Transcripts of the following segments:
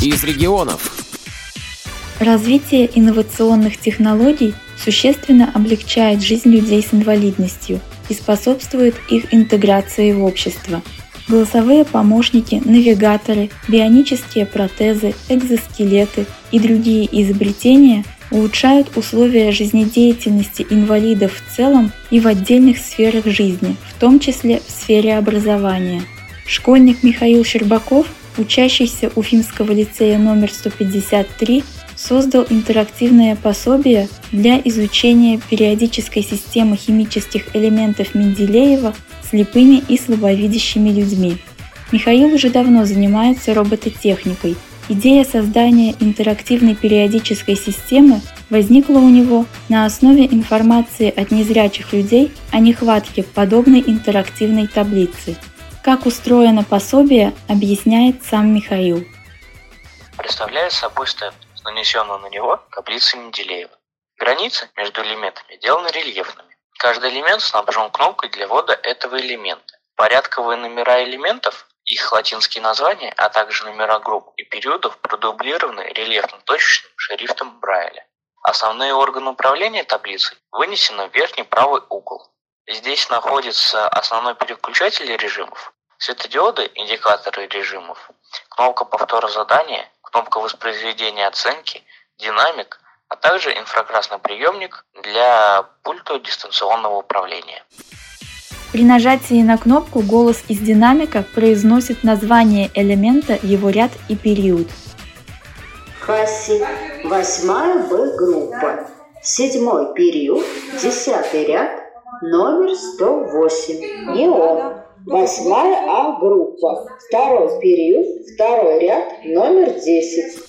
из регионов. Развитие инновационных технологий существенно облегчает жизнь людей с инвалидностью и способствует их интеграции в общество. Голосовые помощники, навигаторы, бионические протезы, экзоскелеты и другие изобретения улучшают условия жизнедеятельности инвалидов в целом и в отдельных сферах жизни, в том числе в сфере образования. Школьник Михаил Щербаков, учащийся Уфимского лицея номер 153, создал интерактивное пособие для изучения периодической системы химических элементов Менделеева слепыми и слабовидящими людьми. Михаил уже давно занимается робототехникой. Идея создания интерактивной периодической системы возникла у него на основе информации от незрячих людей о нехватке подобной интерактивной таблицы. Как устроено пособие, объясняет сам Михаил. Представляет собой стенд с нанесенной на него таблицей Менделеева. Границы между элементами сделаны рельефными. Каждый элемент снабжен кнопкой для ввода этого элемента. Порядковые номера элементов, их латинские названия, а также номера групп и периодов продублированы рельефно-точечным шрифтом Брайля. Основные органы управления таблицей вынесены в верхний правый угол. Здесь находится основной переключатель режимов, светодиоды, индикаторы режимов, кнопка повтора задания, кнопка воспроизведения оценки, динамик – а также инфракрасный приемник для пульта дистанционного управления. При нажатии на кнопку голос из динамика произносит название элемента, его ряд и период. Хасси, восьмая Б группа, седьмой период, десятый ряд, номер 108, неон. Восьмая А группа, второй период, второй ряд, номер 10.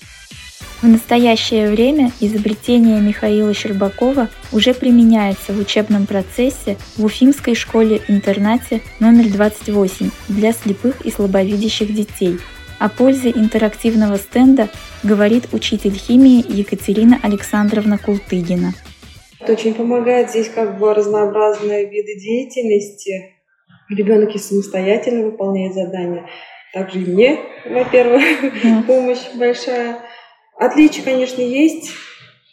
В настоящее время изобретение Михаила Щербакова уже применяется в учебном процессе в Уфимской школе-интернате номер 28 для слепых и слабовидящих детей. О пользе интерактивного стенда говорит учитель химии Екатерина Александровна Култыгина. Это очень помогает здесь как бы разнообразные виды деятельности. Ребенок и самостоятельно выполняет задания. Также и мне, во-первых, помощь большая. Отличие, конечно, есть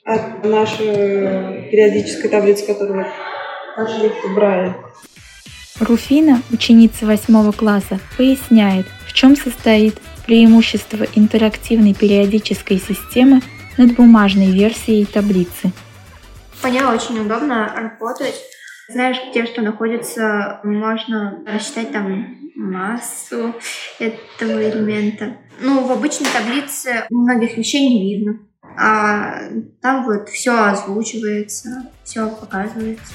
от нашей периодической таблицы, которую по шрифту Брайля. Руфина, ученица восьмого класса, поясняет, в чем состоит преимущество интерактивной периодической системы над бумажной версией таблицы. По ней очень удобно работать. Знаешь, где что находится, можно рассчитать там массу этого элемента. Ну, в обычной таблице многих вещей не видно. А там вот все озвучивается, все показывается.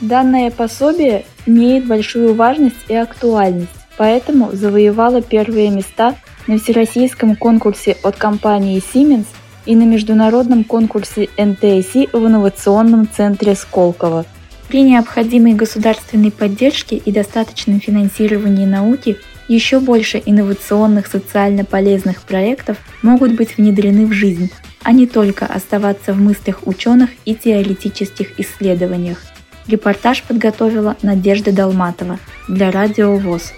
Данное пособие имеет большую важность и актуальность, поэтому завоевало первые места на всероссийском конкурсе от компании Siemens и на международном конкурсе NTSC в инновационном центре Сколково – при необходимой государственной поддержке и достаточном финансировании науки еще больше инновационных социально полезных проектов могут быть внедрены в жизнь, а не только оставаться в мыслях ученых и теоретических исследованиях. Репортаж подготовила Надежда Долматова для Радио ВОЗ.